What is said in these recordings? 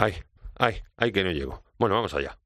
Ay, ay, ay que no llego. Bueno, vamos allá.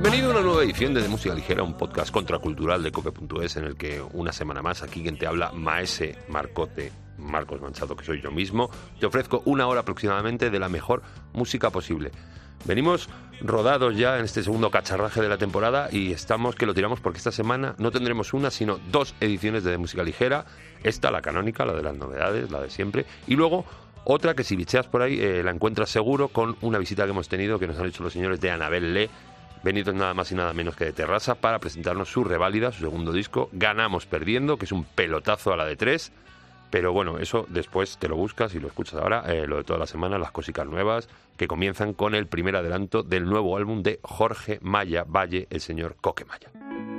Bienvenido a una nueva edición de, de Música Ligera, un podcast contracultural de cope.es en el que una semana más aquí quien te habla, Maese Marcote, Marcos Manchado, que soy yo mismo, te ofrezco una hora aproximadamente de la mejor música posible. Venimos rodados ya en este segundo cacharraje de la temporada y estamos que lo tiramos porque esta semana no tendremos una, sino dos ediciones de, de música ligera. Esta, la canónica, la de las novedades, la de siempre, y luego otra que si bicheas por ahí eh, la encuentras seguro con una visita que hemos tenido que nos han hecho los señores de Anabel Le venidos nada más y nada menos que de Terrassa para presentarnos su reválida, su segundo disco, Ganamos Perdiendo, que es un pelotazo a la de tres. Pero bueno, eso después te lo buscas y lo escuchas ahora, eh, lo de toda la semana, las cositas nuevas, que comienzan con el primer adelanto del nuevo álbum de Jorge Maya Valle, el señor Coque Maya.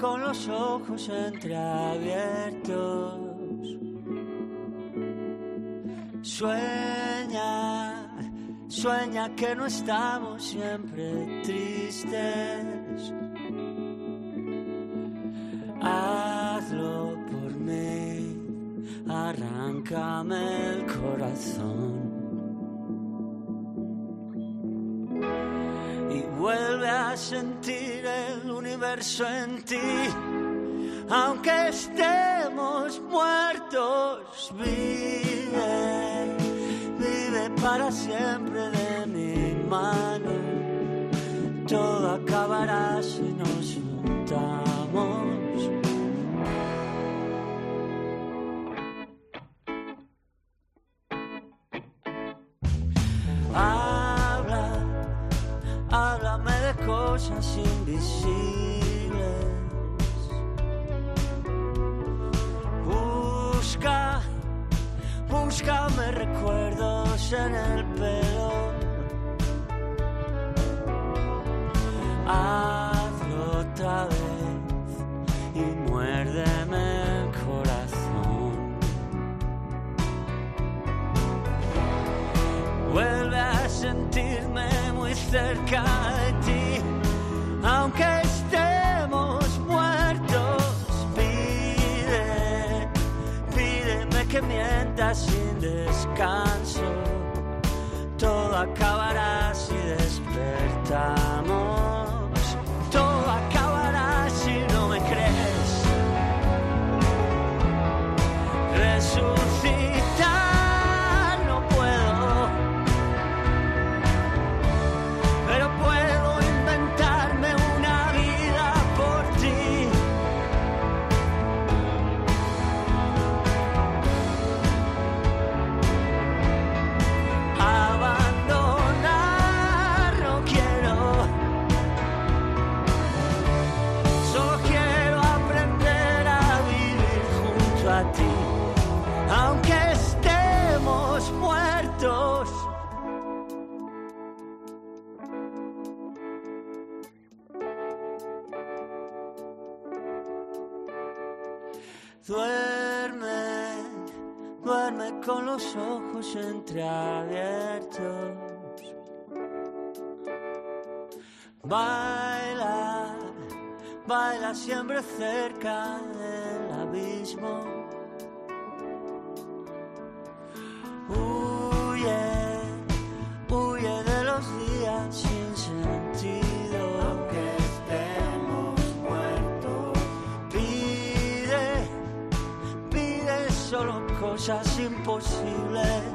Con los ojos entreabiertos. Sueña, sueña que no estamos siempre tristes. Hazlo por mí, arráncame el corazón. Y vuelve a sentir el universo en ti. Aunque estemos muertos, vive, vive para siempre de mi mano. Todo acabará si nos juntamos. Habla, háblame de cosas invisibles. Búscame recuerdos en el pelo. Hazlo otra vez y muérdeme el corazón. Vuelve a sentirme muy cerca de ti, aunque estemos muertos. Pide, pídeme que mientas descanso. Todo acabará los ojos entreabiertos. Baila, baila siempre cerca del abismo. Solo cosas imposibles.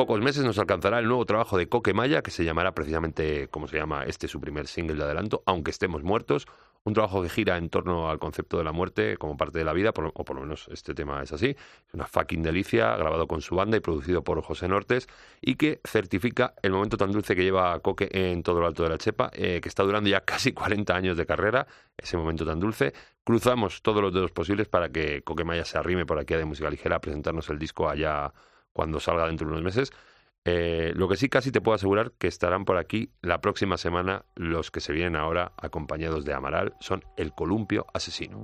Pocos meses nos alcanzará el nuevo trabajo de Coque Maya, que se llamará precisamente como se llama este su primer single de adelanto, Aunque estemos muertos, un trabajo que gira en torno al concepto de la muerte como parte de la vida, o por lo menos este tema es así. Es una fucking delicia, grabado con su banda y producido por José Nortes, y que certifica el momento tan dulce que lleva Coque en todo lo alto de la chepa, eh, que está durando ya casi 40 años de carrera, ese momento tan dulce. Cruzamos todos los dedos posibles para que Coque Maya se arrime por aquí a de música ligera a presentarnos el disco allá cuando salga dentro de unos meses. Eh, lo que sí casi te puedo asegurar que estarán por aquí la próxima semana los que se vienen ahora acompañados de Amaral son el columpio asesino.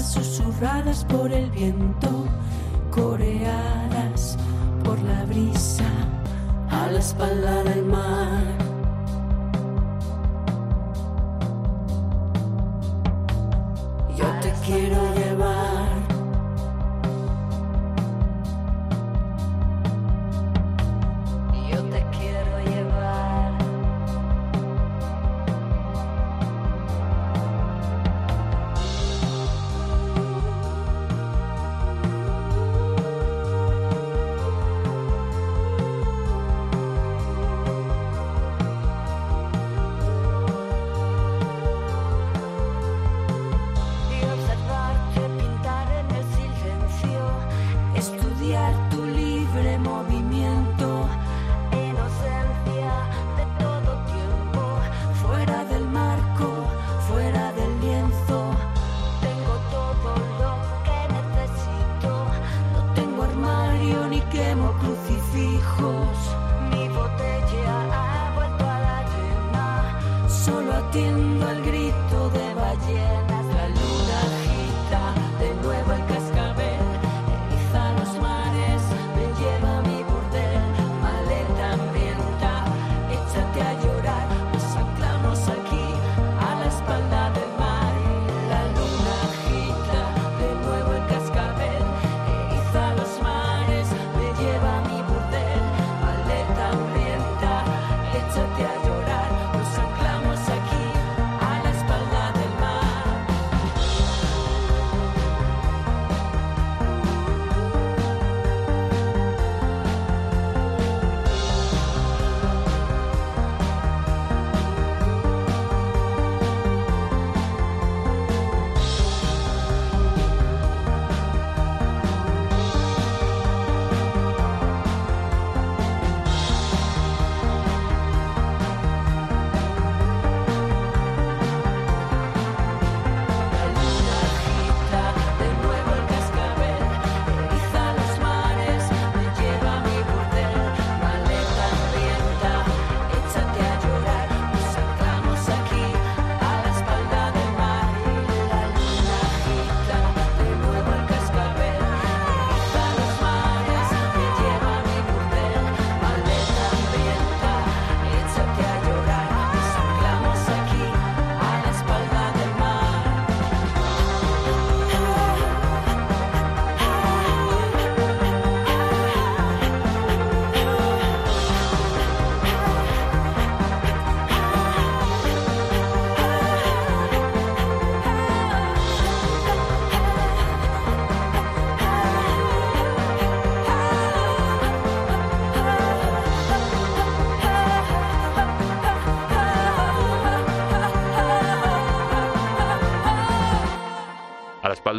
Susurradas por el viento, coreadas por la brisa, a la espalda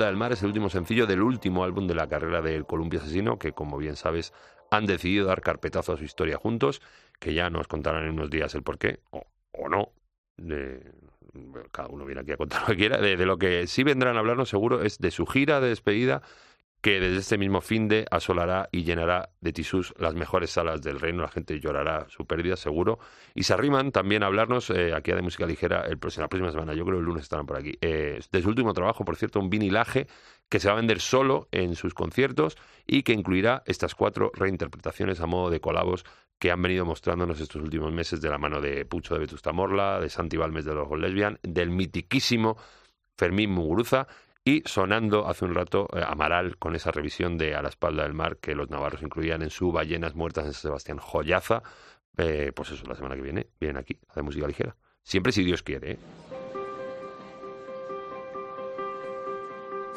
Del mar es el último sencillo del último álbum de la carrera del Columpio Asesino, que como bien sabes han decidido dar carpetazo a su historia juntos, que ya nos contarán en unos días el porqué, o, o no, de- cada uno viene aquí a contar lo que quiera, de lo que sí vendrán a hablarnos seguro es de su gira de despedida que desde este mismo fin de asolará y llenará de tisús las mejores salas del reino. La gente llorará su pérdida, seguro. Y se arriman también a hablarnos eh, aquí a de música ligera el, la próxima semana. Yo creo el lunes estarán por aquí. Eh, de su último trabajo, por cierto, un vinilaje que se va a vender solo en sus conciertos y que incluirá estas cuatro reinterpretaciones a modo de colabos que han venido mostrándonos estos últimos meses de la mano de Pucho de Vetusta Morla, de Santi Balmes de los Lesbian, del mitiquísimo Fermín Muguruza y sonando hace un rato eh, Amaral con esa revisión de A la espalda del mar que los navarros incluían en su Ballenas Muertas en Sebastián Joyaza. Eh, pues eso, la semana que viene vienen aquí a de música ligera. Siempre si Dios quiere, ¿eh?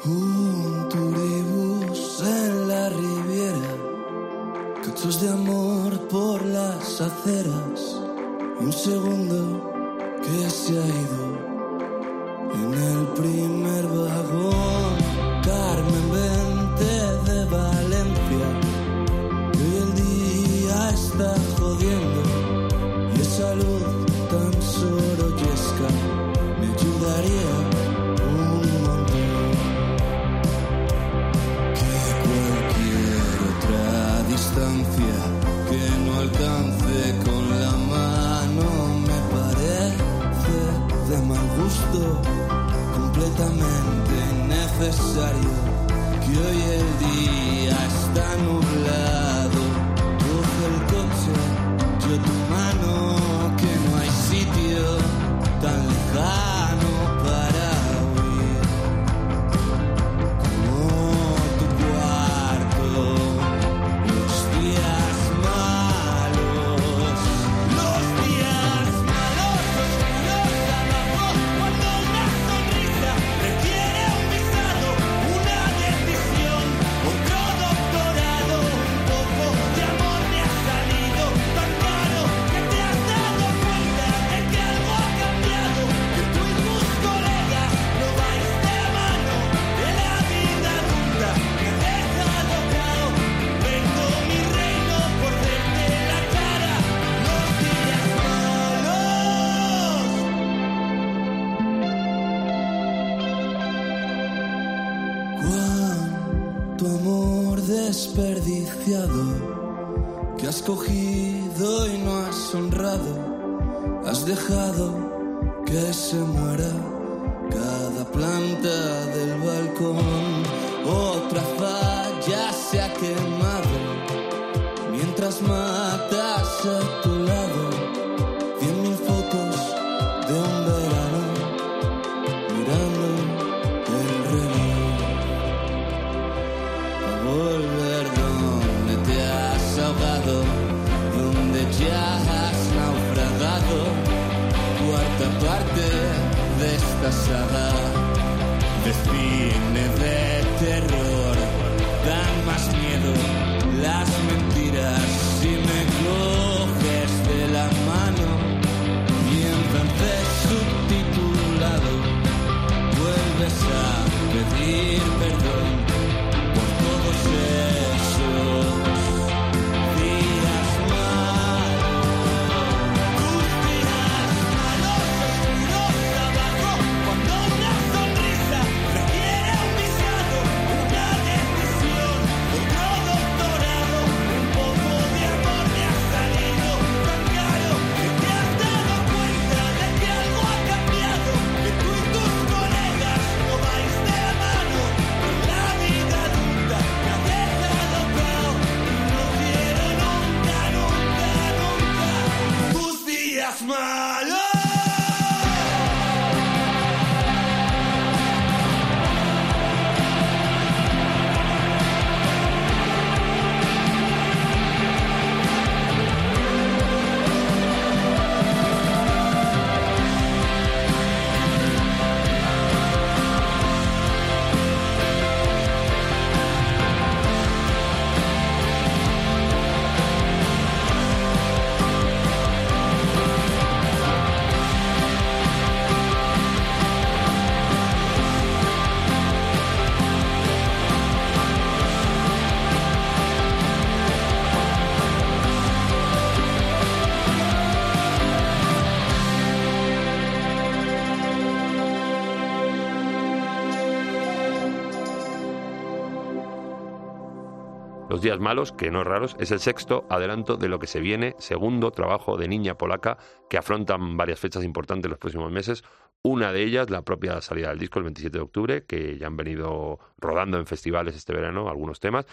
Un turibús en la riviera, cachos de amor por las aceras, un segundo que se ha ido en el primer vagón. Cuánto amor desperdiciado que has cogido y no has honrado. Has dejado que se muera cada planta del balcón. Otra falla se ha quemado mientras matas a de esta saga Días malos, que no es raros, es el sexto adelanto de lo que se viene, segundo trabajo de niña polaca que afrontan varias fechas importantes los próximos meses. Una de ellas, la propia salida del disco el 27 de octubre, que ya han venido rodando en festivales este verano algunos temas.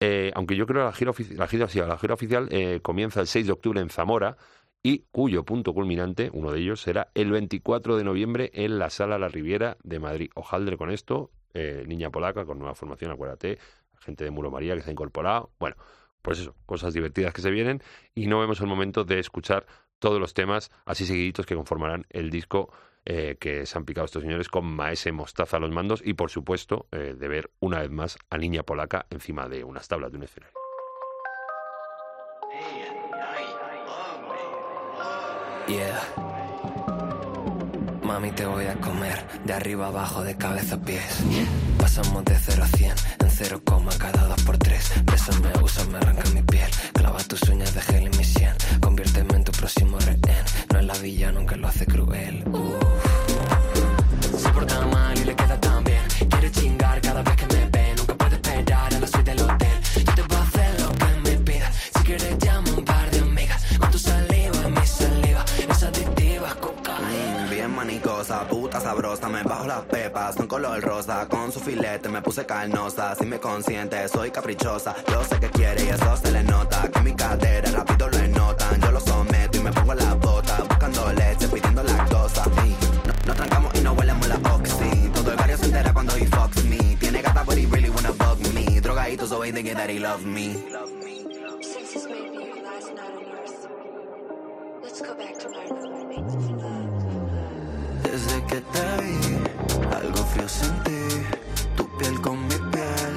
Eh, aunque yo creo que la gira, la gira, sí, la gira oficial eh, comienza el 6 de octubre en Zamora y cuyo punto culminante, uno de ellos, será el 24 de noviembre en la Sala La Riviera de Madrid. Ojaldre con esto, eh, niña polaca con nueva formación, acuérdate, gente de Muro María que se ha incorporado. Bueno, pues eso, cosas divertidas que se vienen y no vemos el momento de escuchar todos los temas así seguiditos que conformarán el disco eh, que se han picado estos señores con Maese Mostaza a los mandos y por supuesto eh, de ver una vez más a Niña Polaca encima de unas tablas de un escenario. Yeah. Mami, te voy a comer de arriba abajo, de cabeza a pies. Pasamos de 0 a 100 en 0, cada 2 por 3 Bésame, úsame, arranca mi piel. Clava tus uñas de gel en mi sien. Conviérteme en tu próximo rehén. No es la villano que lo hace cruel. Uf. Se porta mal y le queda tan bien. Quiere chingar cada vez que puta sabrosa, me bajo las pepas, son color rosa, con su filete me puse carnosa, si me consiente, soy caprichosa, yo sé que quiere y eso se le nota, que mi cadera rápido lo notan, yo lo someto y me pongo la bota, buscando leche, pidiendo lactosa, y no, nos trancamos y no huelemos la oxy, todo el barrio se entera cuando he fucks me, tiene gata but he really wanna bug me, drogadito so he thinking that he love me. Let's go back to normal. Desde que te vi, algo frío sentí. Tu piel con mi piel,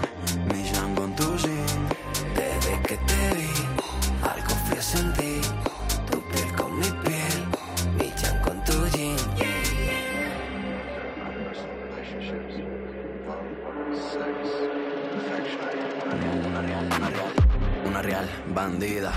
mi jean con tu jean. Desde que te vi, algo frío sentí. Tu piel con mi piel, mi chan con tu jean. Una real, bandida.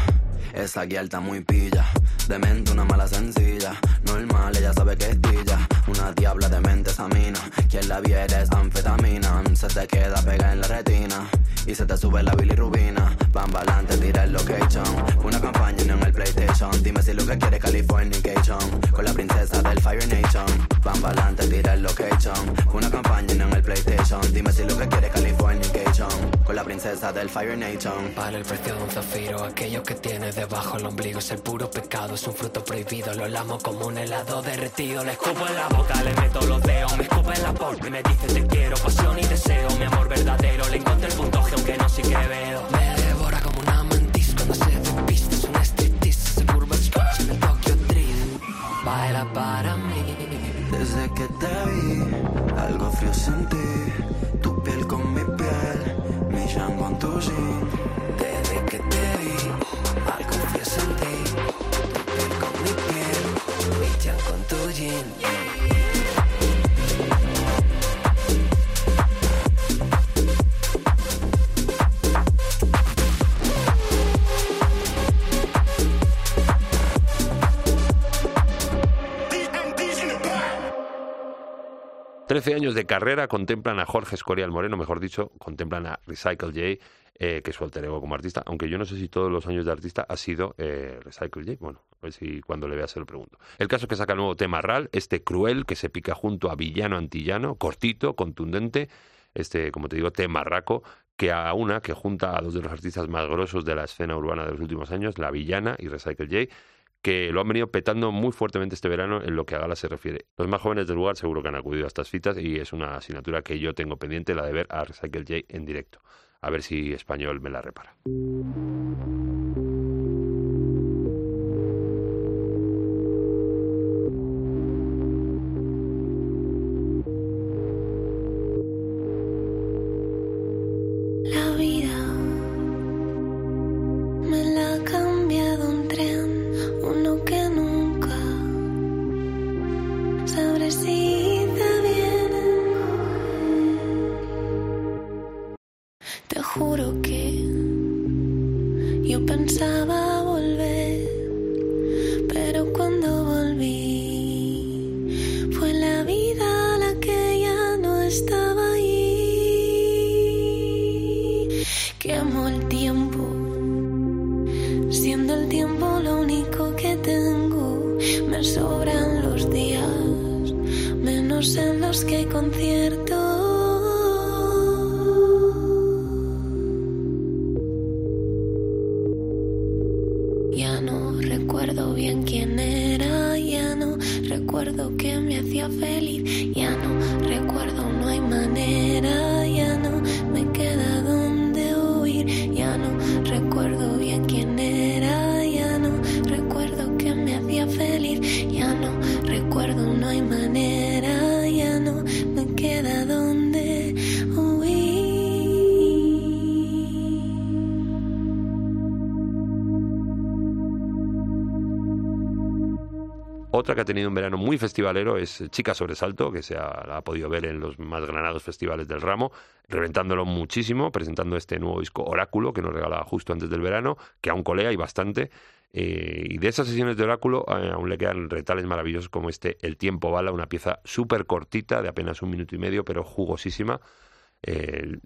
Esa guía está muy pilla. Demente, una mala sencilla. Normal, ella sabe que es pilla. Una diabla de mente esa mina. Quien la viera es anfetamina. Se te queda pega en la retina. Y se te sube la bilirrubina. Van pa'lante, tira el location. Fue una campaña en el PlayStation. Dime si lo que quiere Californication. Con la princesa del Fire Nation. Van pa'lante, tira el location. Una campaña en el PlayStation. Dime si lo que quiere Californication. Con la princesa del Fire Nation. Vale el precio de un zafiro. Aquello que tienes debajo el ombligo es el puro pecado. Es un fruto prohibido. Lo lamo como un helado derretido. Le escupo en la boca, le meto los dedos. Me escupe en la porta y me dice te quiero. Pasión y deseo, mi amor verdadero. Le encontré el punto G, aunque no sé qué veo. Me devora como una mantis cuando se despista. Es un striptease. Se curva en el Tokyo Drift. Baila para mí. Desde que te vi, algo frío sentí. Tu piel con mi piel, mi jean con tu jean. Desde que te vi, algo frío sentí. Tu piel con mi piel, mi chan con tu jean. Trece años de carrera contemplan a Jorge Escorial Moreno, mejor dicho, contemplan a Recycle J, eh, que es su alter ego como artista, aunque yo no sé si todos los años de artista ha sido eh, Recycle J. Bueno, a ver si cuando le vea se lo pregunto. El caso que saca el nuevo tema RAL, este cruel que se pica junto a Villano Antillano, cortito, contundente, este, como te digo, tema raco, que a una que junta a dos de los artistas más grosos de la escena urbana de los últimos años, La Villana y Recycle J, que lo han venido petando muy fuertemente este verano en lo que a Gala se refiere. Los más jóvenes del lugar seguro que han acudido a estas citas y es una asignatura que yo tengo pendiente, la de ver a Recycle J en directo. A ver si español me la repara. No estaba tenido un verano muy festivalero es Chica Sobresalto, que se ha, podido ver en los más granados festivales del ramo, reventándolo muchísimo, presentando este nuevo disco Oráculo, que nos regalaba justo antes del verano, que aún colea y bastante. Eh, y de esas sesiones de Oráculo eh, aún le quedan retales maravillosos como este El Tiempo Bala, una pieza súper cortita, de apenas un minuto y medio, pero jugosísima. Eh,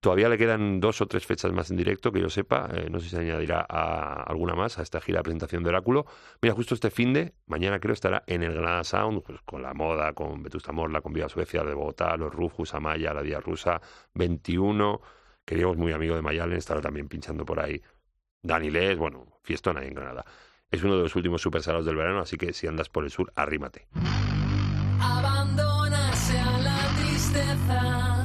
Todavía le quedan dos o tres fechas más en directo, que yo sepa. Eh, no sé si se añadirá alguna más a esta gira de presentación de Oráculo. Mira, justo este fin de, mañana creo, estará en el Granada Sound, pues con la moda, con Vetusta Morla, con Viva Suecia de Bogotá, los Rufus, Amaya, la Día Rusa, 21, que Diego es muy amigo de Mayalen, estará también pinchando por ahí. Dani Les, bueno, fiestón ahí en Granada. Es uno de los últimos supersalos del verano, así que si andas por el sur, arrímate. abandonarse a la tristeza.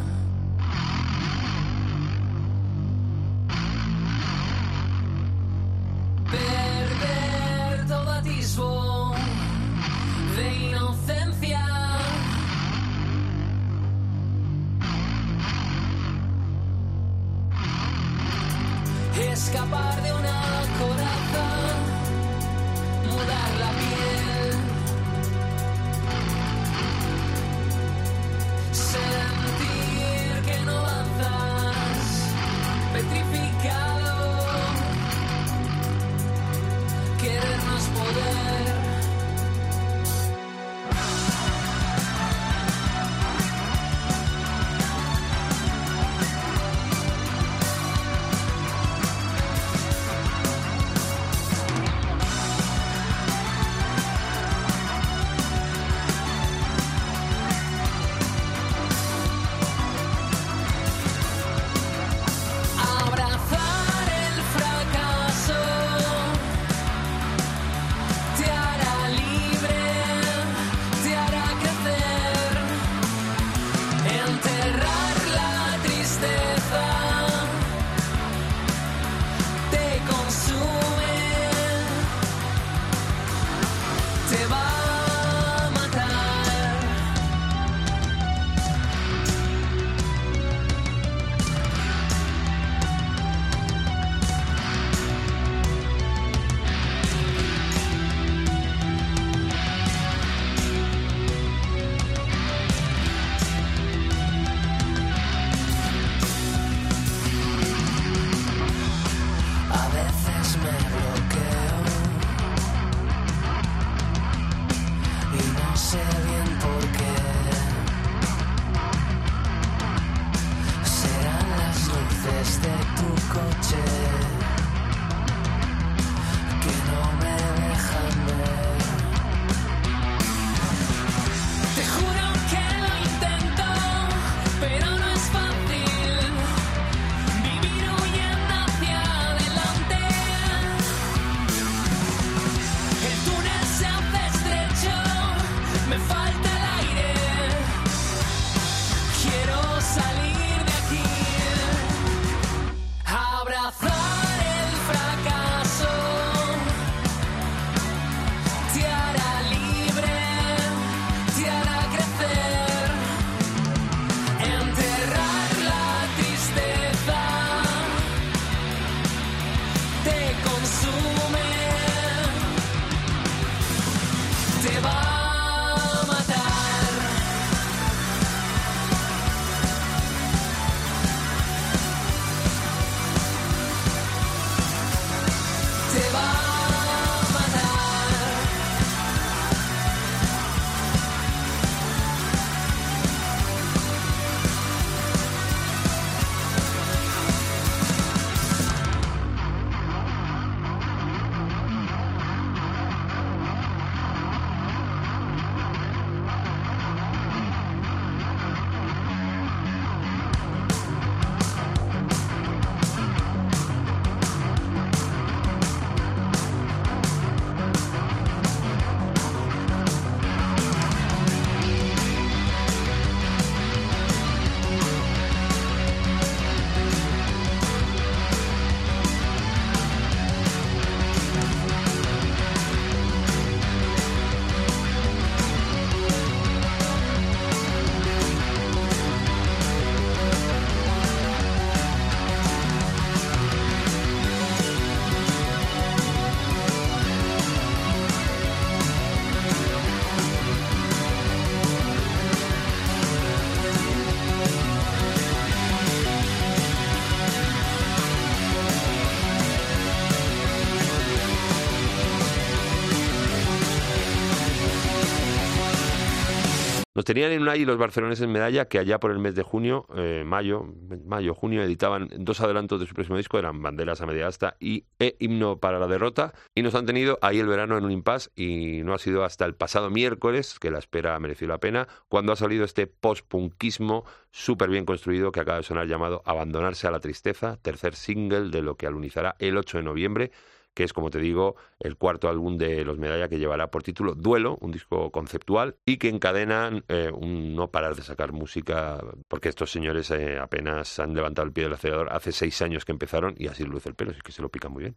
Nos tenían en ahí los barceloneses en medalla que allá por el mes de junio, eh, mayo, mayo, junio, editaban dos adelantos de su próximo disco, eran Banderas a media asta y e Himno para la derrota, y nos han tenido ahí el verano en un impasse y no ha sido hasta el pasado miércoles, que la espera mereció la pena, cuando ha salido este post-punkismo súper bien construido que acaba de sonar llamado Abandonarse a la tristeza, tercer single de lo que alunizará el 8 de noviembre que es, como te digo, el cuarto álbum de Los Medalla que llevará por título Duelo, un disco conceptual y que encadenan eh, un no parar de sacar música, porque estos señores eh, apenas han levantado el pie del acelerador hace seis años que empezaron y así luce el pelo, así que se lo pican muy bien.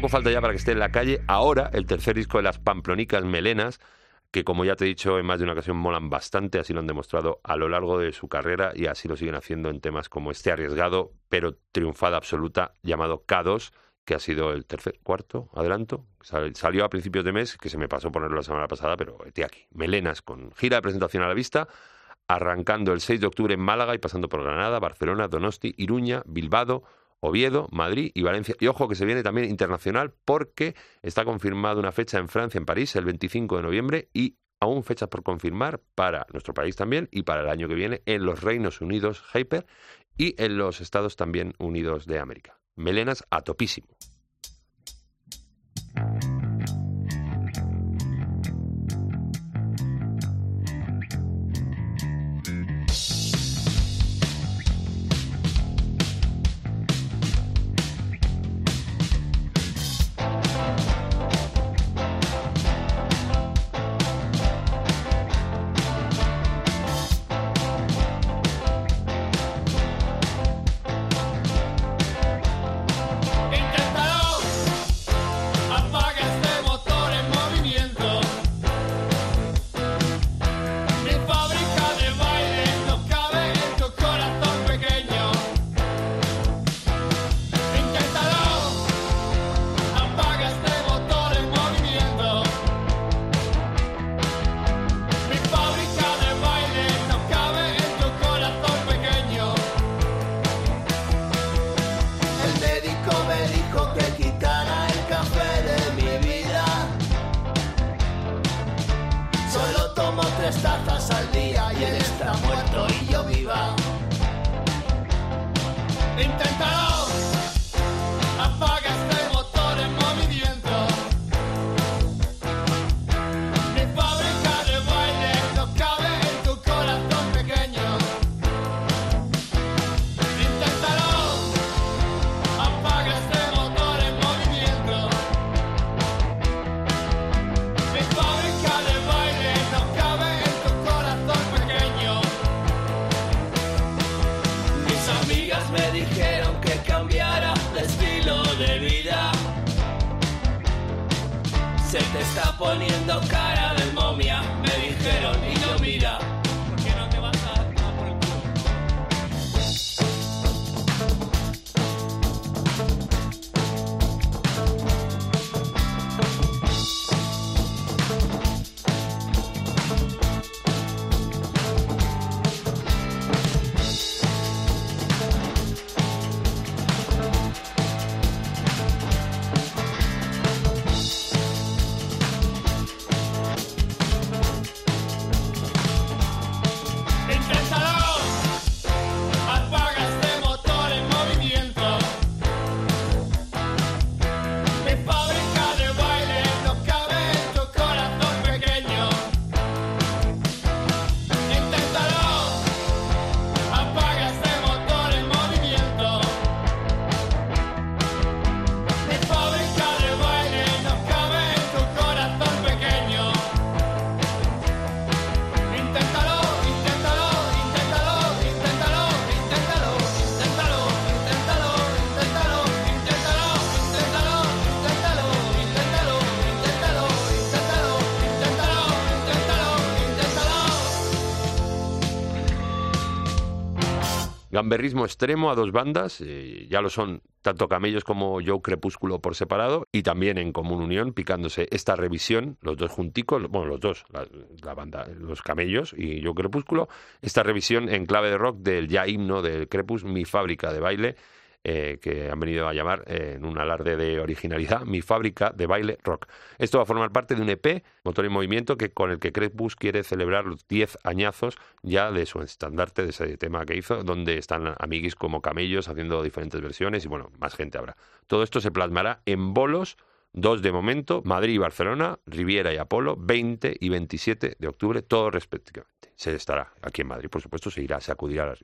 Poco falta ya para que esté en la calle. Ahora, el tercer disco de las Pamplonicas Melenas, que como ya te he dicho en más de una ocasión molan bastante, así lo han demostrado a lo largo de su carrera y así lo siguen haciendo en temas como este arriesgado, pero triunfada absoluta, llamado K2, que ha sido el tercer, cuarto adelanto. Sal- Salió a principios de mes, que se me pasó ponerlo la semana pasada, pero estoy aquí. Melenas con gira de presentación a la vista, arrancando el 6 de octubre en Málaga y pasando por Granada, Barcelona, Donosti, Iruña, Bilbao, Oviedo, Madrid y Valencia. Y ojo que se viene también internacional porque está confirmada una fecha en Francia, en París, el 25 de noviembre y aún fechas por confirmar para nuestro país también y para el año que viene en los Reinos Unidos, Hyper, y en los Estados también Unidos de América. Melenas a topísimo. Gamberrismo extremo a dos bandas, eh, ya lo son tanto Camellos como Joe Crepúsculo por separado y también en común unión, picándose esta revisión, los dos junticos, bueno, los dos, la, banda, los Camellos y Joe Crepúsculo, esta revisión en clave de rock del ya himno del Crepus, Mi Fábrica de Baile, eh, que han venido a llamar eh, en un alarde de originalidad Mi Fábrica de Baile Rock. Esto va a formar parte de un EP, Motor en Movimiento, que con el que Crepus quiere celebrar los 10 añazos ya de su estandarte, de ese tema que hizo, donde están amiguis como Camellos haciendo diferentes versiones y bueno, más gente habrá. Todo esto se plasmará en bolos, dos de momento, Madrid y Barcelona, Riviera y Apolo, 20 y 27 de octubre, todos respectivamente. Se estará aquí en Madrid, por supuesto, se irá, se acudirá a la.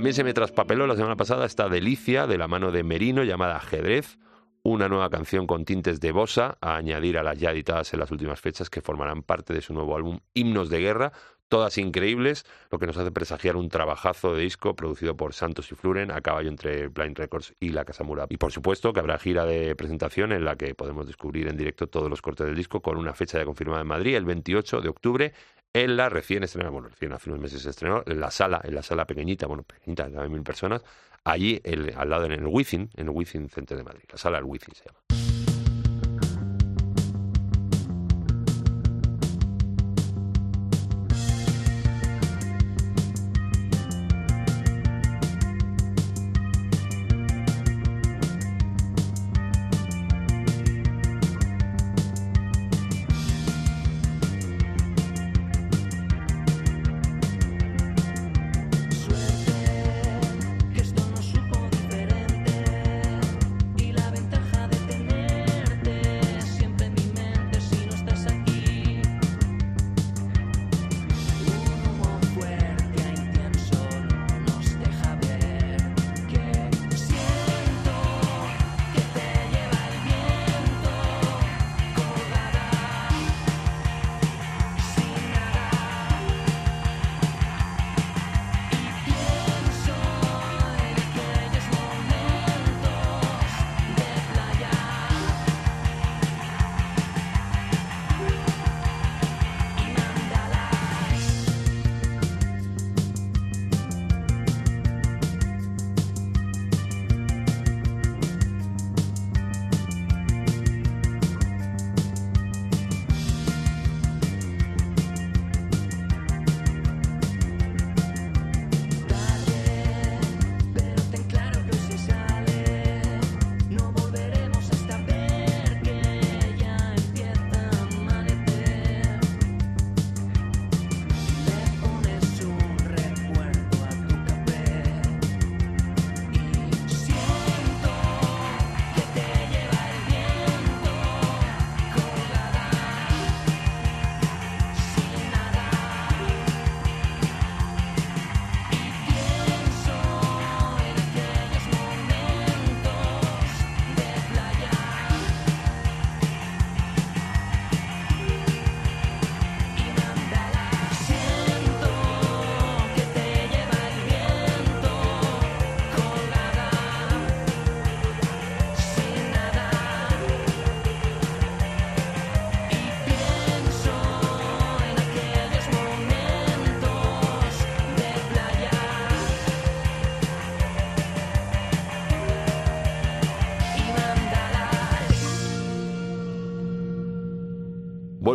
También se me traspapeló la semana pasada esta delicia de la mano de Merino llamada Ajedrez, una nueva canción con tintes de bossa a añadir a las ya editadas en las últimas fechas que formarán parte de su nuevo álbum Himnos de Guerra, todas increíbles, lo que nos hace presagiar un trabajazo de disco producido por Santos y Fluren a caballo entre Blind Records y La Casa Mura. Y por supuesto que habrá gira de presentación en la que podemos descubrir en directo todos los cortes del disco con una fecha ya confirmada en Madrid el 28 de octubre en la recién estrenada, bueno, recién hace unos meses se estrenó, en la sala, en la sala pequeñita, bueno, pequeñita, de mil personas, allí el- al lado en el Wizzing, en el Wizzing Center de Madrid, la sala del Wizzing se llama.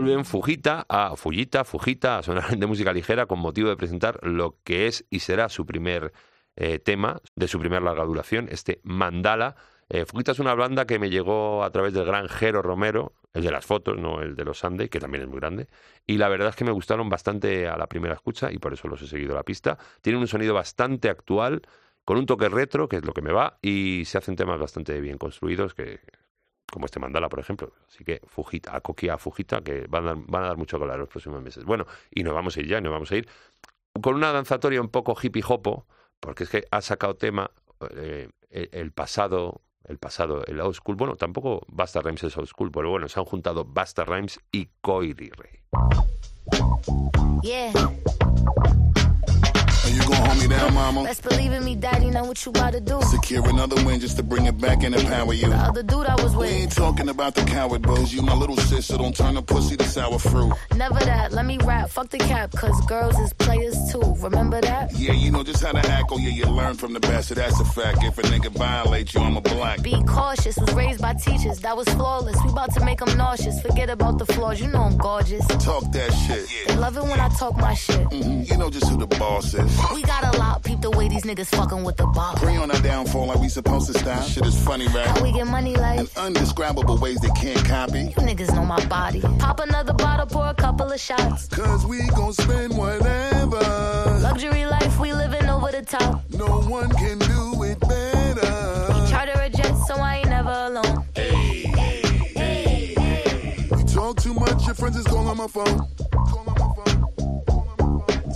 Vuelven Fujita a Fujita, Fujita a sonar de música ligera con motivo de presentar lo que es y será su primer eh, tema de su primer larga duración, este Mandala. Eh, Fujita es una banda que me llegó a través del gran Jero Romero, el de las fotos, no el de los Sunday, que también es muy grande. Y la verdad es que me gustaron bastante a la primera escucha y por eso los he seguido a la pista. Tienen un sonido bastante actual, con un toque retro, que es lo que me va, y se hacen temas bastante bien construidos que como este mandala, por ejemplo. Así que Fujita, a Koki a Fujita, que van a, dar, van a dar mucho color los próximos meses. Bueno, y nos vamos a ir ya, nos vamos a ir con una danzatoria un poco hippie hopo, porque es que ha sacado tema eh, el, pasado, el pasado, el old school. Bueno, tampoco Basta Rhymes es old school, pero bueno, se han juntado Basta Rhymes y Ray. Yeah, Are you gonna hold me down, mama? best believe in me, daddy. Know what you about to do. Secure another win just to bring it back and empower you. The other dude I was with. We ain't talking about the coward bros. You my little sister, don't turn the pussy to sour fruit. never that. Let me rap, fuck the cap, cause girls is players too. Remember that? Yeah, you know just how to act. Oh yeah, you learn from the best. So that's a fact. If a nigga violate you, I'm a black. Be cautious, was raised by teachers, that was flawless. We about to make them nauseous. Forget about the flaws, you know I'm gorgeous. Talk that shit. Yeah. They love it when I talk my shit. Mhm, You know just who the boss is. We got a lot, peep the way these niggas fucking with the bar. Pray on our downfall like we supposed to stop. Shit is funny, right? How we get money like In undescribable ways they can't copy. you niggas know my body. Pop another bottle, pour a couple of shots. Cause we gon' spend whatever. Luxury life, we living over the top. No one can do it better. Charter a jet, so I ain't never alone. You talk too much, your friends is calling my phone. Calling my phone.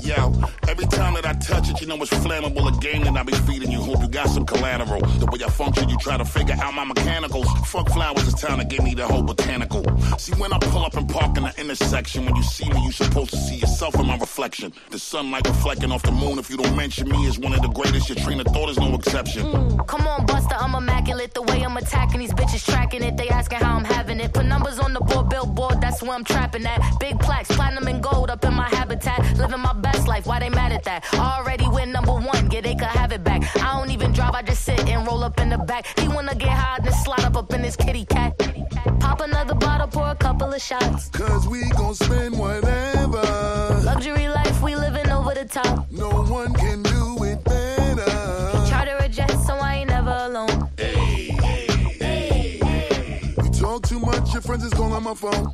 Yo, every time that I touch it, you know it's flammable. A game that I be feeding you. Hope you got some collateral. The way I function, you try to figure out my mechanicals. Fuck flowers, it's time to give me the whole botanical. See, when I pull up and park in the intersection, when you see me, you supposed to see yourself in my reflection. The sunlight reflecting off the moon. If you don't mention me as one of the greatest, your train of thought is no exception. Hmm, come on, Buster, I'm immaculate. The way I'm attacking these bitches, tracking it. They asking how I'm having it. Put numbers on the board, billboard, that's where I'm trapping at. Big plaques, platinum and gold up in my habitat. Living my best life, why they mad at that? Already win number one, yeah, they could have it back. I don't even drive, I just sit and roll up in the back. He wanna get high, then slide up up in his kitty cat. Pop another bottle, pour a couple of shots. Cause we gon' spend whatever. Luxury life, we living over the top. No one can do it better. Charter a jet, so I ain't never alone. You talk too much, your friends is calling my phone.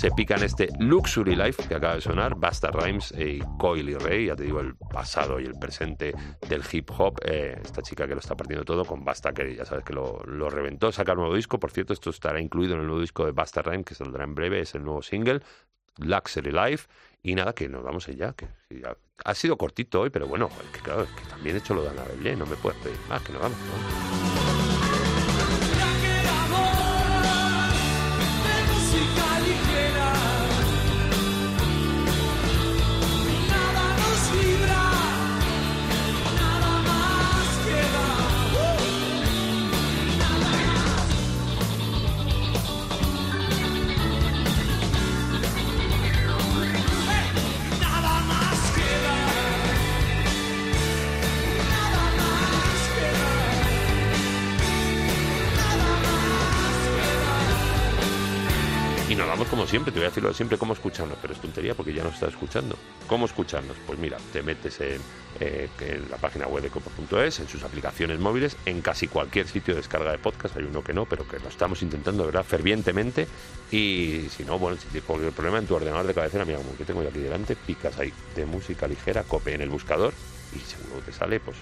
Se pican este Luxury Life que acaba de sonar, Basta Rhymes y Coily Ray, ya te digo, el pasado y el presente del hip hop. eh, esta chica que lo está partiendo todo con Basta, que ya sabes que lo, lo reventó, saca un nuevo disco. Por cierto, esto estará incluido en el nuevo disco de Basta Rhymes, que saldrá en breve, es el nuevo single, Luxury Life. Y nada, que nos vamos ya, que ya- ha sido cortito hoy, pero bueno, que claro, que también he hecho lo de Ana Belén, no me puedes pedir más, que nos vamos. ¿no? Como siempre, te voy a decirlo de siempre, cómo escucharnos, pero es tontería porque ya nos estás escuchando. ¿Cómo escucharnos? Pues mira, te metes en, eh, la página web de copa.es, en sus aplicaciones móviles, en casi cualquier sitio de descarga de podcast, hay uno que no, pero que lo estamos intentando, verdad, fervientemente. Y si no, bueno, si tienes cualquier problema en tu ordenador de cabecera, mira, como que tengo yo aquí delante, picas ahí de música ligera, cope en el buscador y seguro te sale, pues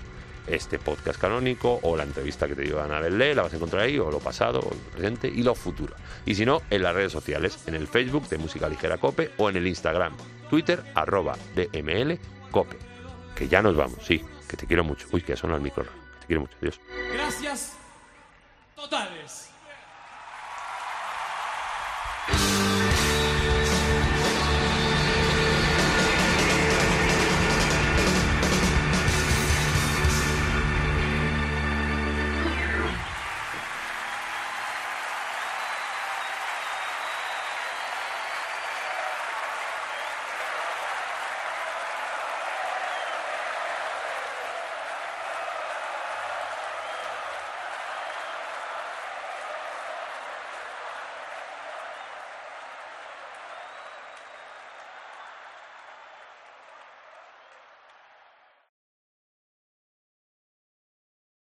este podcast canónico o la entrevista que te dio Ana Belé, la vas a encontrar ahí, o lo pasado, o lo presente y lo futuro. Y si no, en las redes sociales, en el Facebook de Música Ligera Cope o en el Instagram, Twitter, arroba DML Cope. Que ya nos vamos, sí, que te quiero mucho. Uy, que suena el micro. te quiero mucho, Dios. Gracias